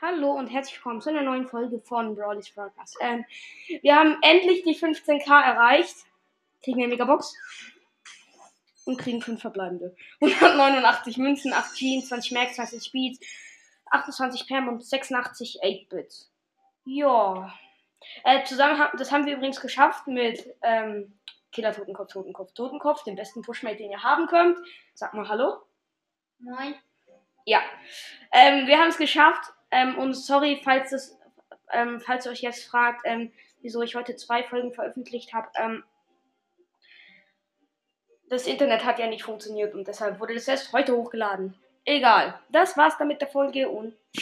Hallo und herzlich willkommen zu einer neuen Folge von Brawley's Broadcast. Ähm, wir haben endlich die 15k erreicht. Kriegen eine Megabox. Und kriegen 5 verbleibende. 189 Münzen, 8 Jeans, 20 Max, 20 Speed, 28 Pam und 86 8-Bit. Ja. Äh, zusammen haben, das haben wir übrigens geschafft mit ähm, Killer Totenkopf, Totenkopf, Totenkopf, dem besten Pushmate, den ihr haben könnt. Sag mal Hallo. Moin. Ja. Ähm, wir haben es geschafft. Ähm, und sorry, falls, es, ähm, falls ihr euch jetzt fragt, ähm, wieso ich heute zwei Folgen veröffentlicht habe. Ähm, das Internet hat ja nicht funktioniert und deshalb wurde das erst heute hochgeladen. Egal. Das war's dann mit der Folge und